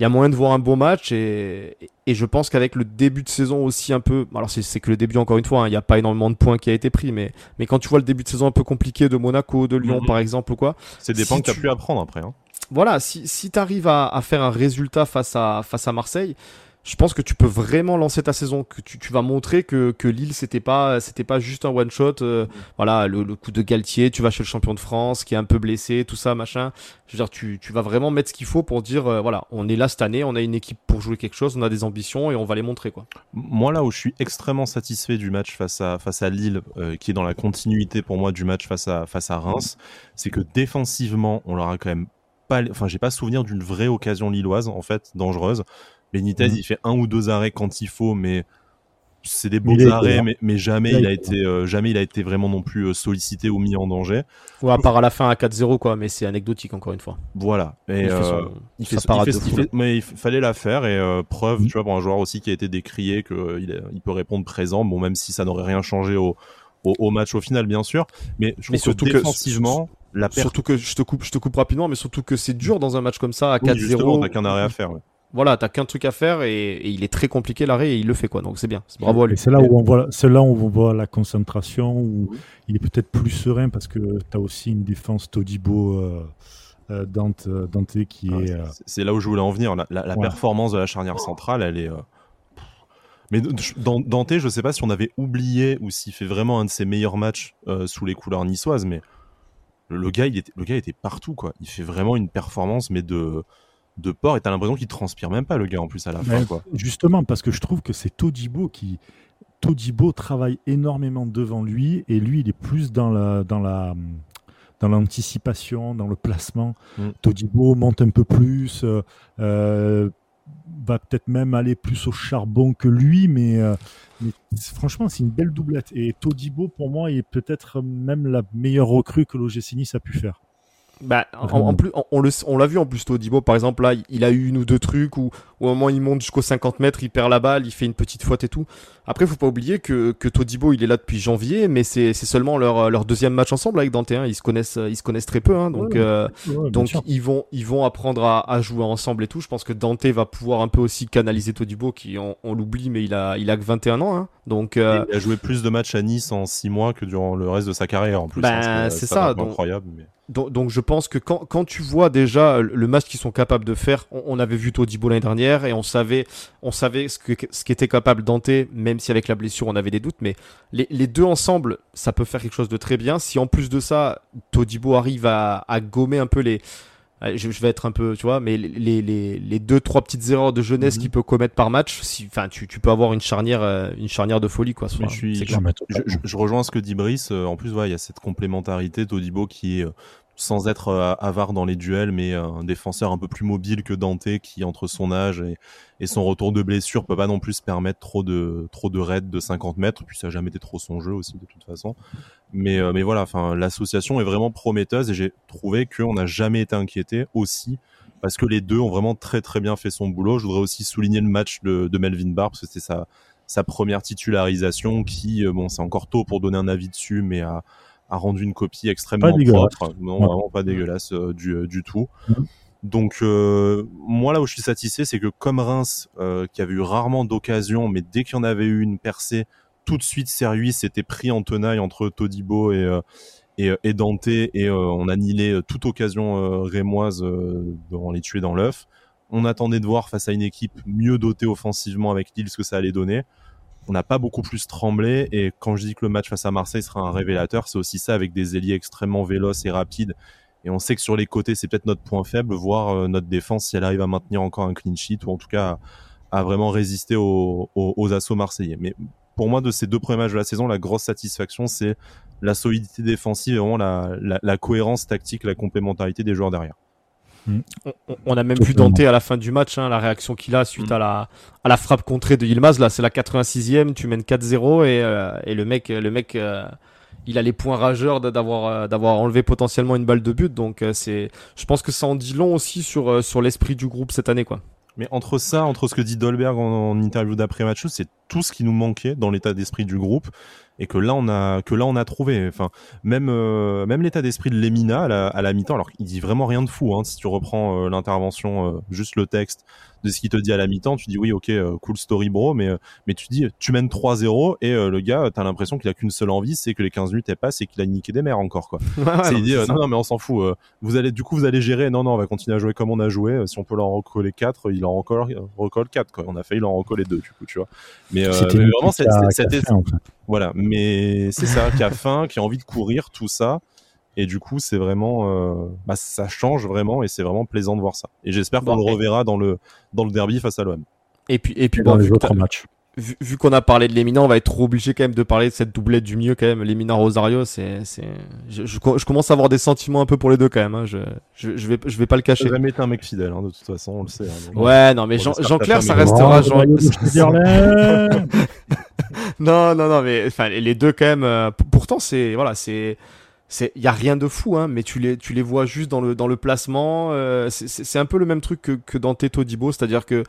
il y a moyen de voir un beau match et, et je pense qu'avec le début de saison aussi un peu, alors c'est que le début encore une fois, hein, il n'y a pas énormément de points qui a été pris, mais, mais quand tu vois le début de saison un peu compliqué de Monaco, de Lyon mhm. par exemple ou quoi, c'est des points que tu as pu apprendre après. Hein voilà, si, si tu arrives à, à, faire un résultat face à, face à Marseille, je pense que tu peux vraiment lancer ta saison, que tu, vas montrer que, que Lille c'était pas c'était pas juste un one shot. Euh, voilà, le, coup de Galtier, tu vas chez le champion de France qui est un peu blessé, tout ça machin. Je veux dire, tu, tu vas vraiment mettre ce qu'il faut pour dire euh, voilà, on est là cette année, on a une équipe pour jouer quelque chose, on a des ambitions et on va les montrer quoi. Moi là où je suis extrêmement satisfait du match face à face à Lille, euh, qui est dans la continuité pour moi du match face à face à Reims, c'est que défensivement on leur a quand même enfin, j'ai pas souvenir d'une vraie occasion lilloise, en fait, dangereuse. Benitez, mhm. il fait un ou deux arrêts quand il faut, mais c'est des beaux arrêts, mais, jamais il, a été, euh, jamais il a été vraiment non plus euh, sollicité ou mis en danger. Ou à part à la fin à 4-0, quoi, mais c'est anecdotique encore une fois. Voilà. il, mais il fallait la faire et euh, preuve, mhm. tu vois, pour un joueur aussi qui a été décrié qu'il il peut répondre présent, bon, même si ça n'aurait rien changé au, au, match au final, bien sûr. Mais je trouve surtout que défensivement, la perte... Surtout que je te coupe, je te coupe rapidement, mais surtout que c'est dur dans un match comme ça à 4-0. t'as qu'un arrêt à faire. Voilà, t'as qu'un truc à faire et, il est très compliqué l'arrêt et il le fait quoi. Donc c'est bien. Bravo à lui. C'est là où on voit, c'est là où on voit la concentration où il est peut-être plus serein parce que t'as aussi une défense Todibo. Euh, euh, Dante, euh, Dante qui est. C'est là où je voulais en venir. La, la, performance de la charnière centrale, elle est Mais dans Dante, je sais pas si on avait oublié ou s'il fait vraiment un de ses meilleurs matchs euh, sous les couleurs niçoises, mais le gars, il était, le gars était partout, quoi. Il fait vraiment une performance, mais de, de port, et t'as l'impression qu'il transpire même pas, le gars, en plus, à la fin, quoi. Justement, parce que je trouve que c'est Todibo qui. Todibo travaille énormément devant lui, et lui, il est plus dans la. Dans la dans l'anticipation, dans le placement. Mm. Todibo monte un peu plus, euh, euh va peut-être même aller plus au charbon que lui, mais, euh, franchement, c'est une belle doublette. Et Todibo, pour moi, est peut-être même la meilleure recrue que l'OGC Nice a pu faire. Bah, en, plus, on, on l'a vu en plus, Todibo, par exemple, là, il a eu une ou deux trucs où, au moment il monte jusqu'aux 50 mètres, il perd la balle, il fait une petite faute et tout. Après, faut pas oublier que, que Todibo, il est là depuis janvier, mais c'est seulement leur, leur deuxième match ensemble avec Dante. Hein. Ils se connaissent, ils se connaissent très peu, hein, donc, euh, donc ils vont, ils vont apprendre à, à, jouer ensemble et tout. Je pense que Dante va pouvoir un peu aussi canaliser Todibo, qui on, on l'oublie, mais il a, il a que 21 ans, hein. donc. Euh... Il a joué plus de matchs à Nice en 6 mois que durant le reste de sa carrière en plus. Ben, c'est ça, donc, incroyable. Mais donc, je pense que quand, quand, tu vois déjà le match qu'ils sont capables de faire, on, avait vu Todibo l'année dernière et on savait, on savait ce que ce qu'était capable Dante, même si avec la blessure on avait des doutes, mais les, les, deux ensemble, ça peut faire quelque chose de très bien. Si en plus de ça, Todibo arrive à, à gommer un peu les, je, vais être un peu, tu vois, mais les, les, les deux trois petites erreurs de jeunesse mhm. qu'il peut commettre par match, si, enfin, tu, tu peux avoir une charnière, euh, une charnière de folie, quoi. je, suis, je, je, rejoins ce que dit Brice. Euh, en plus, ouais, il y a cette complémentarité Todibo qui est euh, sans être euh, avare dans les duels, mais un défenseur un peu plus mobile que Dante, qui entre son âge et, son retour de blessure peut pas non plus se permettre trop de de raids de 50 mètres. Puis ça n'a jamais été trop son jeu aussi de toute façon. Mais euh, voilà, l'association est vraiment prometteuse et j'ai trouvé qu'on n'a jamais été inquiété aussi parce que les deux ont vraiment très très bien fait son boulot. Je voudrais aussi souligner le match de, Melvin Barr parce que c'était sa sa première titularisation qui euh, bon c'est encore tôt pour donner un avis dessus, mais à a rendu une copie extrêmement propre, non vraiment pas dégueulasse euh, du, euh, du tout. Donc euh, moi là où je suis satisfait, c'est que comme Reims, qui avait eu rarement d'occasion, mais dès qu'il y en avait eu une percée, tout de suite Serui s'était pris en tenaille entre Todibo et, et, et, Dante et on annihilait toute occasion rémoise dans les tuer dans l'œuf. On attendait de voir face à une équipe mieux dotée offensivement avec Lille ce que ça allait donner on n'a pas beaucoup plus tremblé. Et quand je dis que le match face à Marseille sera un révélateur, c'est aussi ça avec des ailiers extrêmement véloces et rapides. Et on sait que sur les côtés, c'est peut-être notre point faible, voir euh, notre défense si elle arrive à maintenir encore un clean sheet ou en tout cas à, vraiment résister aux, assauts marseillais. Mais pour moi, de ces deux premiers matchs de la saison, la grosse satisfaction, c'est la solidité défensive et vraiment la cohérence tactique, la complémentarité des joueurs derrière. Mm. On, a même vu Dante à la fin du match, hein, la réaction qu'il a suite mm. à, la, à la frappe contrée de Yilmaz. Là, c'est la 86e, tu mènes 4-0 et, euh, et, le mec, le mec euh, il a les points rageurs d'avoir euh, d'avoir enlevé potentiellement une balle de but. Donc, c'est, je pense que ça en dit long aussi sur, sur l'esprit du groupe cette année. quoi. Mais entre ça, entre ce que dit Dolberg en, en interview d'après-match, c'est tout ce qui nous manquait dans l'état d'esprit du groupe et que là on a que là on a trouvé. Enfin, même euh, même l'état d'esprit de Lemina à la, mi-temps. Alors il dit vraiment rien de fou. Hein, si tu reprends euh, l'intervention, euh, juste le texte de ce qu'il te dit à la mi-temps, tu dis oui, ok, cool story bro, mais mais tu dis tu mènes 3-0 et le gars, t'as l'impression qu'il a qu'une seule envie, c'est que les 15 minutes passent et qu'il a niqué des mers encore quoi. [laughs] c'est dit non non mais on s'en fout. vous allez du coup vous allez gérer. Non non, on va continuer à jouer comme on a joué. Si on peut leur recoller 4 il en recolle recolle 4 quoi. On a failli leur recoller 2 du coup tu vois. Mais, mais vraiment c'était voilà, mais c'est ça, qui a faim, qui a envie de courir, tout ça. Et du coup, c'est vraiment, euh, bah, ça change vraiment, et c'est vraiment plaisant de voir ça. Et j'espère qu'on le reverra dans le dans le derby face à l'OM. Et puis, et puis, dans les autres matchs vu, qu'on a parlé de Lémina, on va être obligé quand même de parler de cette doublette du mieux quand même. Lémina Rosario, c'est, c'est, je, je, commence à avoir des sentiments un peu pour les deux quand même. Hein. Je, je, je, vais, je vais pas le cacher. jamais été un mec fidèle, hein, de toute façon, on le sait. Hein, ouais, non, mais Jean, Jean-Claire, ça restera Jean. [laughs] non, non, non, mais enfin, les deux quand même. Euh, pourtant, c'est, voilà, c'est c'est il y a rien de fou hein mais tu les tu les vois juste dans le dans le placement euh, c'est un peu le même truc que que dans Teto Dibo c'est-à-dire que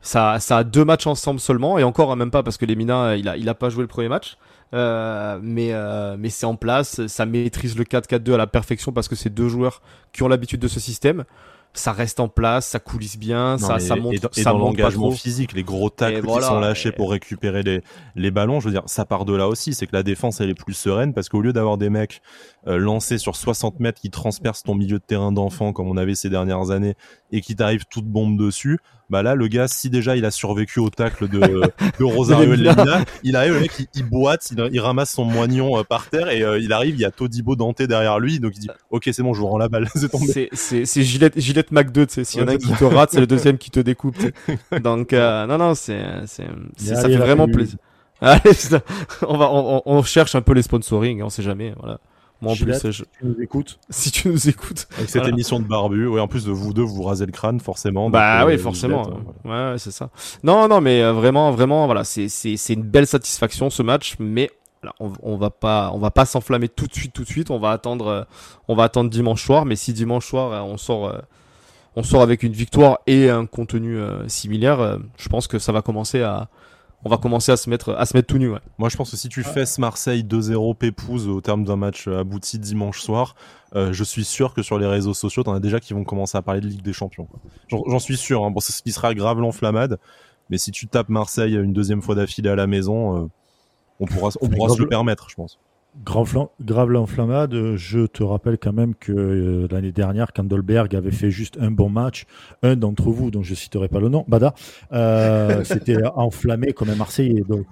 ça, ça a deux matchs ensemble seulement, et encore même pas parce que Lemina, il a, il a pas joué le premier match. Euh, mais euh, mais c'est en place, ça maîtrise le 4-4-2 à la perfection parce que c'est deux joueurs qui ont l'habitude de ce système. Ça reste en place, ça coulisse bien, ça, ça monte. Et dans, l'engagement physique, les gros tacles qui sont lâchés pour récupérer les, les ballons, je veux dire, ça part de là aussi. C'est que la défense, elle est plus sereine parce qu'au lieu d'avoir des mecs euh, lancés sur 60 mètres qui transpercent ton milieu de terrain d'enfant comme on avait ces dernières années et qui t'arrivent toute bombe dessus, Bah là, le gars, si déjà il a survécu au tacle de, [laughs] de Rosario Lemina, il arrive, le mec, il, boite, il, ramasse son moignon euh, par terre et euh, il arrive, il y a Todibo Dante derrière lui, donc il dit Ok, c'est bon, je vous rends la balle, [laughs] c'est tombé. C'est Gillette, Gillette Mac 2, tu sais, s'il y en a un qui te rate, c'est le deuxième qui te découpe. [laughs] Donc, euh, non, non, c'est, ça fait vraiment plaisir. Allez, on, va, on, on, cherche un peu les sponsoring, on sait jamais, voilà. Moi, en plus, si tu nous écoutes. [laughs] Si tu nous écoutes. Avec cette émission de barbu, oui, en plus de vous deux, vous rasez le crâne, forcément. Bah oui, euh, forcément. ouais, c'est ça. Non, non, mais euh, vraiment, vraiment, voilà, c'est, c'est, c'est une belle satisfaction ce match, mais on, on, va pas, on va pas s'enflammer tout de suite, tout de suite. On va attendre, euh, on va attendre dimanche soir, mais si dimanche soir on sort, on sort avec une victoire et un contenu similaire, je pense que ça va commencer à on va commencer à se mettre à se mettre tout nu. Ouais. Moi, je pense que si tu fais ce Marseille 2-0 pépouze au terme d'un match abouti dimanche soir, euh, je suis sûr que sur les réseaux sociaux, t'en as déjà qui vont commencer à parler de Ligue des Champions. J'en suis sûr. Hein. Bon, c'est ce qui sera grave l'enflammade. Mais si tu tapes Marseille une deuxième fois d'affilée à la maison, euh, on pourra, on pourra se le permettre, je pense. Grave l'enflammade, je te rappelle quand même que euh, l'année dernière, Kandelberg avait fait juste un bon match. Un d'entre vous, dont je citerai pas le nom, Bada, euh, [laughs] s'était enflammé comme un Marseillais. Donc...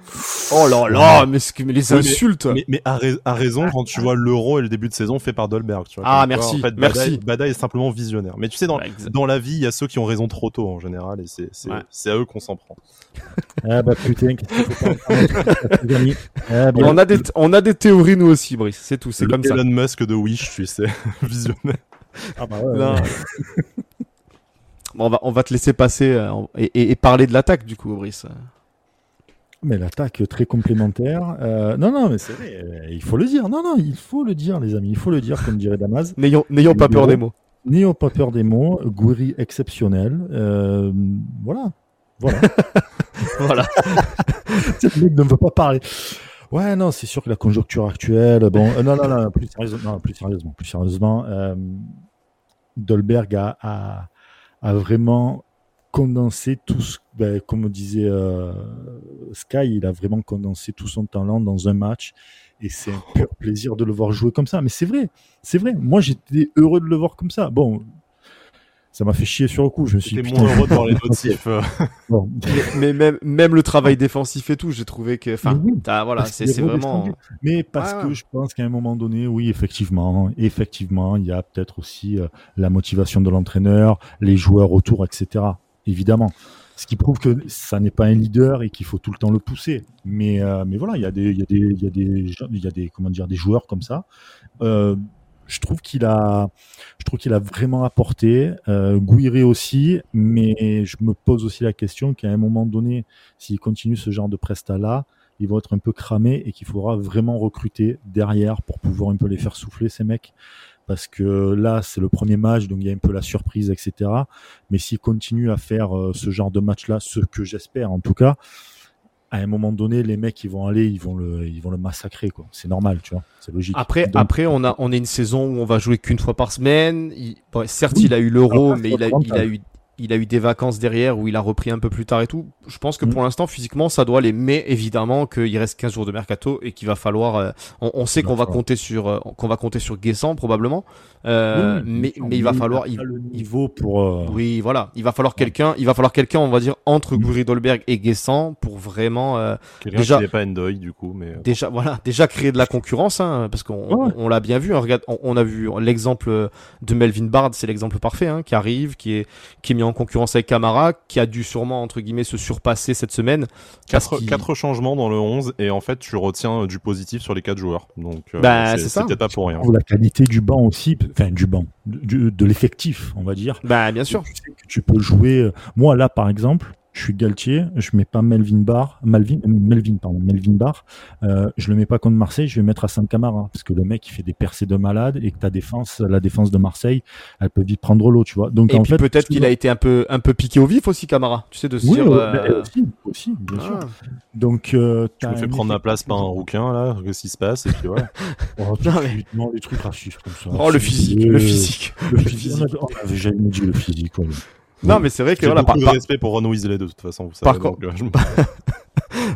Oh là là, mais, les insultes Mais, mais, a, raison quand tu vois l'Euro et le début de saison fait par Dolberg. Tu vois, ah merci, en fait, merci. Bada, est simplement visionnaire. Mais tu sais, dans, dans la vie, il y a ceux qui ont raison trop tôt en général, et c'est à eux qu'on s'en prend. ah bah putain, ah, [laughs] on, a des, on a des théories nous aussi, Brice. C'est tout, c'est comme ça. Elon Musk de Wish, tu sais, [laughs] visionnaire. Ah bah ouais. [laughs] on va, on va te laisser passer euh, et, parler de l'attaque du coup, Brice. Mais l'attaque très complémentaire. Euh, non, non, mais c'est vrai, euh, il faut le dire. Non, non, il faut le dire, les amis. Il faut le dire, comme dirait Damas. N'ayons, n'ayons pas peur des mots. N'ayons pas peur des mots. Gouiri exceptionnel. voilà. Voilà. [laughs] voilà. le mec ne veut pas parler. Ouais, non, c'est sûr que la conjoncture actuelle. Bon, euh, non, non, non, plus sérieusement, plus sérieusement, plus sérieusement euh, Dolberg a, a, a, vraiment condensé tout ce, ben, comme disait euh, Sky, il a vraiment condensé tout son talent dans un match. Et c'est un pur plaisir de le voir jouer comme ça. Mais c'est vrai, c'est vrai. Moi, j'étais heureux de le voir comme ça. Bon, ça m'a fait chier sur le coup. Je me suis dit, moins heureux de voir les notifs. [laughs] mais, même, même le travail défensif et tout, j'ai trouvé que, enfin, voilà, c'est vraiment. Mais parce que je pense qu'à un moment donné, oui, effectivement, effectivement, il y a peut-être aussi euh, la motivation de l'entraîneur, les joueurs autour, etc. Évidemment. Ce qui prouve que ça n'est pas un leader et qu'il faut tout le temps le pousser. Mais, euh, mais voilà, il y a des, il y a des, il y a des, il y a des, comment dire, des joueurs comme ça. Euh, je trouve qu'il a, je trouve qu'il a vraiment apporté. Euh, Gouiré aussi, mais je me pose aussi la question qu'à un moment donné, s'il continue ce genre de presta là, ils vont être un peu cramés et qu'il faudra vraiment recruter derrière pour pouvoir un peu les faire souffler ces mecs. Parce que là, c'est le premier match, donc il y a un peu la surprise, etc. Mais s'ils continuent à faire euh, ce genre de match-là, ce que j'espère en tout cas, à un moment donné, les mecs, ils vont aller, ils vont le, ils vont le massacrer, quoi. C'est normal, tu vois. C'est logique. Après, après, on a, on est une saison où on va jouer qu'une fois par semaine. certes, il a eu l'euro, mais il a, il a eu, il a eu des vacances derrière où il a repris un peu plus tard et tout. Je pense que pour mm. l'instant, physiquement, ça doit aller. Mais évidemment qu'il reste 15 jours de mercato et qu'il va falloir. Euh, on, sait qu'on va compter sur euh, qu'on va compter sur Guessant probablement. Euh, mais mais il va falloir. Il, le niveau pour. Oui, voilà. Il va falloir quelqu'un. Il va falloir quelqu'un, on va dire, entre mm. Goury Dolberg et Guessant pour vraiment. déjà. Qui pas Endoy du coup, mais. Déjà, voilà. Déjà créer de la concurrence, hein, parce qu'on on, l'a bien vu. Hein, regarde, on, a vu l'exemple de Melvin Bard, c'est l'exemple parfait, hein, qui arrive, qui est qui est mis en concurrence avec Camara, qui a dû sûrement, entre guillemets, se surpasser cette semaine. Quatre, quatre changements dans le 11, et en fait, tu retiens du positif sur les quatre joueurs. Donc, euh, bah, c'est ça. pas pour rien. La qualité du banc aussi, enfin, du banc, de l'effectif, on va dire. Bah, bien sûr. Tu, tu peux jouer. Euh, moi, là, par exemple, je suis Galtier, je mets pas Melvin Bar, Melvin, Melvin, pardon, Melvin Bar, euh, je le mets pas contre Marseille, je vais mettre à Saint Camara parce que le mec il fait des percées de malade et que ta défense, la défense de Marseille, elle peut vite prendre l'eau, tu vois. Donc et en puis fait, peut-être qu'il a été un peu un peu piqué au vif aussi Camara, tu sais de se oui, dire. Euh... aussi, aussi, bien sûr. Ah. Donc euh, tu me fais prendre ma place par un rouquin là, qu'est-ce qui se passe et puis voilà. [laughs] oh, non, mais... non, les trucs racistes comme ça. Oh le physique, le physique, le physique. On avait jamais dit le physique. Ouais. Non, mais c'est vrai que voilà, beaucoup par, de respect pour Ron Weasley de toute façon. Vous [laughs] par, contre, euh,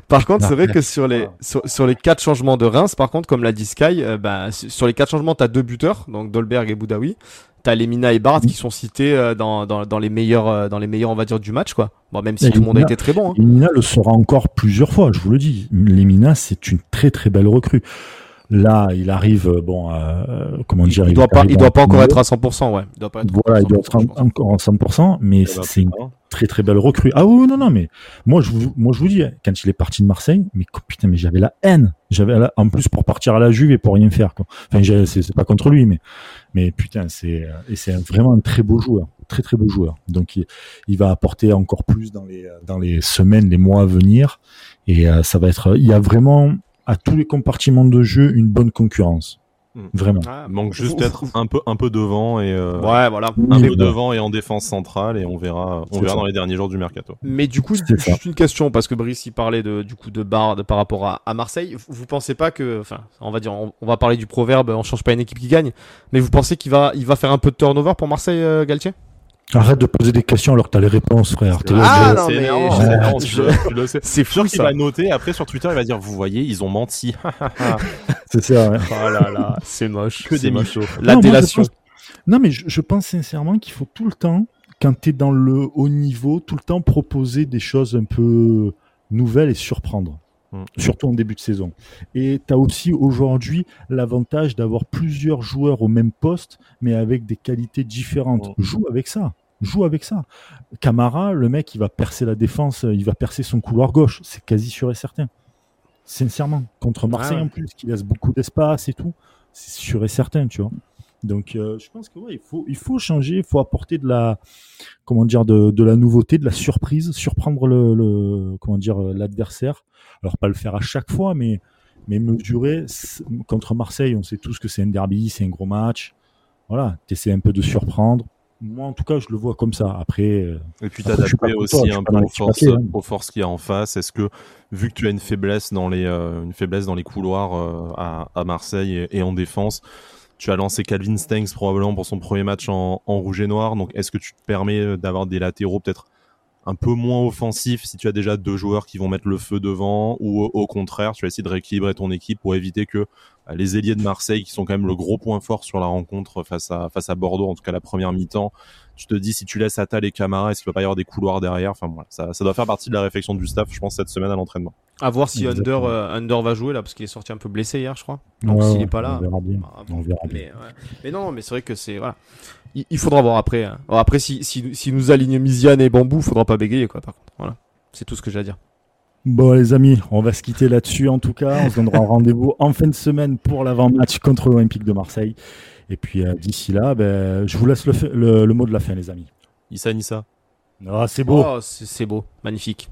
par contre, c'est vrai que sur les sur, les quatre changements de Reims, par contre, comme l'a dit Sky, euh, bah, sur les quatre changements, t'as deux buteurs, donc Dolberg et Boudaoui. t'as Lemina et Bard qui sont cités euh, dans, dans, dans les meilleurs, dans les meilleurs, on va dire, du match, quoi. Bon, même si tout le monde a été très bon. Hein. Lemina le sera encore plusieurs fois, je vous le dis. Lemina, c'est une très très belle recrue. Là, il arrive, bon, euh, comment dire, il, doit pas, il doit pas encore être à 100%, ouais. Il doit pas être voilà, il doit être encore à 100%, mais c'est une très très belle recrue. Ah oui, non, non, mais moi je vous, moi je vous dis, quand il est parti de Marseille, mais putain, mais j'avais la haine. J'avais en plus pour partir à la Juve et pour rien faire, quoi. Enfin, c'est pas contre lui, mais, mais putain, c'est, et c'est vraiment un très beau joueur, très très beau joueur. Donc il, il, va apporter encore plus dans les, dans les semaines, les mois à venir, et euh, ça va être, il y a vraiment à tous les compartiments de jeu une bonne concurrence. Hmm. Vraiment. Ah, manque juste d'être un peu un peu devant et euh, ouais voilà un peu devant et en défense centrale et on verra on verra dans les derniers jours du mercato. Mais du coup juste une question parce que Brice il parlait de du coup de Bard par rapport à, à, Marseille. Vous pensez pas que enfin on va dire on, va parler du proverbe on change pas une équipe qui gagne mais vous pensez qu'il va il va faire un peu de turnover pour Marseille euh, Galtier? Arrête de poser des questions alors que t'as les réponses, frère. Ah non, mais c'est sûr [laughs] qu'il va noter. Après, sur Twitter, il va dire Vous voyez, ils ont menti. [laughs] c'est ça, ouais. Oh là là, c'est moche. Que des moches. La délation. Non, mais je, pense sincèrement qu'il faut tout le temps, quand t'es dans le haut niveau, tout le temps proposer des choses un peu nouvelles et surprendre. Mm. surtout en début de saison. Et tu as aussi aujourd'hui l'avantage d'avoir plusieurs joueurs au même poste, mais avec des qualités différentes. Mm. Joue avec ça. Joue avec ça. Camara, le mec, il va percer la défense, il va percer son couloir gauche. C'est quasi sûr et certain. Sincèrement. Contre Marseille en plus, qui laisse beaucoup d'espace et tout. C'est sûr et certain, tu vois. Donc, euh, je pense que ouais, il faut, il faut changer, il faut apporter de la, comment dire, de, de la nouveauté, de la surprise, surprendre le, le comment dire, l'adversaire. Alors pas le faire à chaque fois, mais mais mesurer contre Marseille, on sait tous que c'est un derby, c'est un gros match. Voilà, t'essaies un peu de surprendre. Moi, en tout cas, je le vois comme ça. Après, euh, et puis t'adapter aussi un peu aux forces, hein. aux forces qu'il y a en face. Est-ce que, vu que tu as une faiblesse dans les, euh, une faiblesse dans les couloirs euh, à, à, Marseille et, en défense, tu as lancé Calvin Stengs probablement pour son premier match en, en rouge et noir. Donc, est-ce que tu te permets d'avoir des latéraux peut-être un peu moins offensif si tu as déjà deux joueurs qui vont mettre le feu devant ou au contraire tu vas essayer de rééquilibrer ton équipe pour éviter que bah, les ailiers de Marseille qui sont quand même le gros point fort sur la rencontre face à face à Bordeaux en tout cas la première mi-temps tu te dis si tu laisses Atal et Camara est-ce qu'il va pas y avoir des couloirs derrière? Enfin voilà ça, ça doit faire partie de la réflexion du staff je pense cette semaine à l'entraînement. À voir si Under, euh, Under va jouer là parce qu'il est sorti un peu blessé hier je crois. Donc s'il est pas là on verra bien, bah, on verra mais, ouais. mais non mais c'est vrai que c'est voilà il, faudra voir après. Hein. après, si, si, si nous aligne Miziane et Bambou, faudra pas bégayer, quoi, par contre. Voilà. C'est tout ce que j'ai à dire. Bon, les amis, on va se quitter là-dessus, en tout cas. On se donnera rendez-vous en fin de semaine pour l'avant-match contre l'Olympique de Marseille. Et puis, euh, d'ici là, ben, je vous laisse le, le, mot de la fin, les amis. Issa Nissa. Ah, c'est beau. Oh, c'est beau. Magnifique.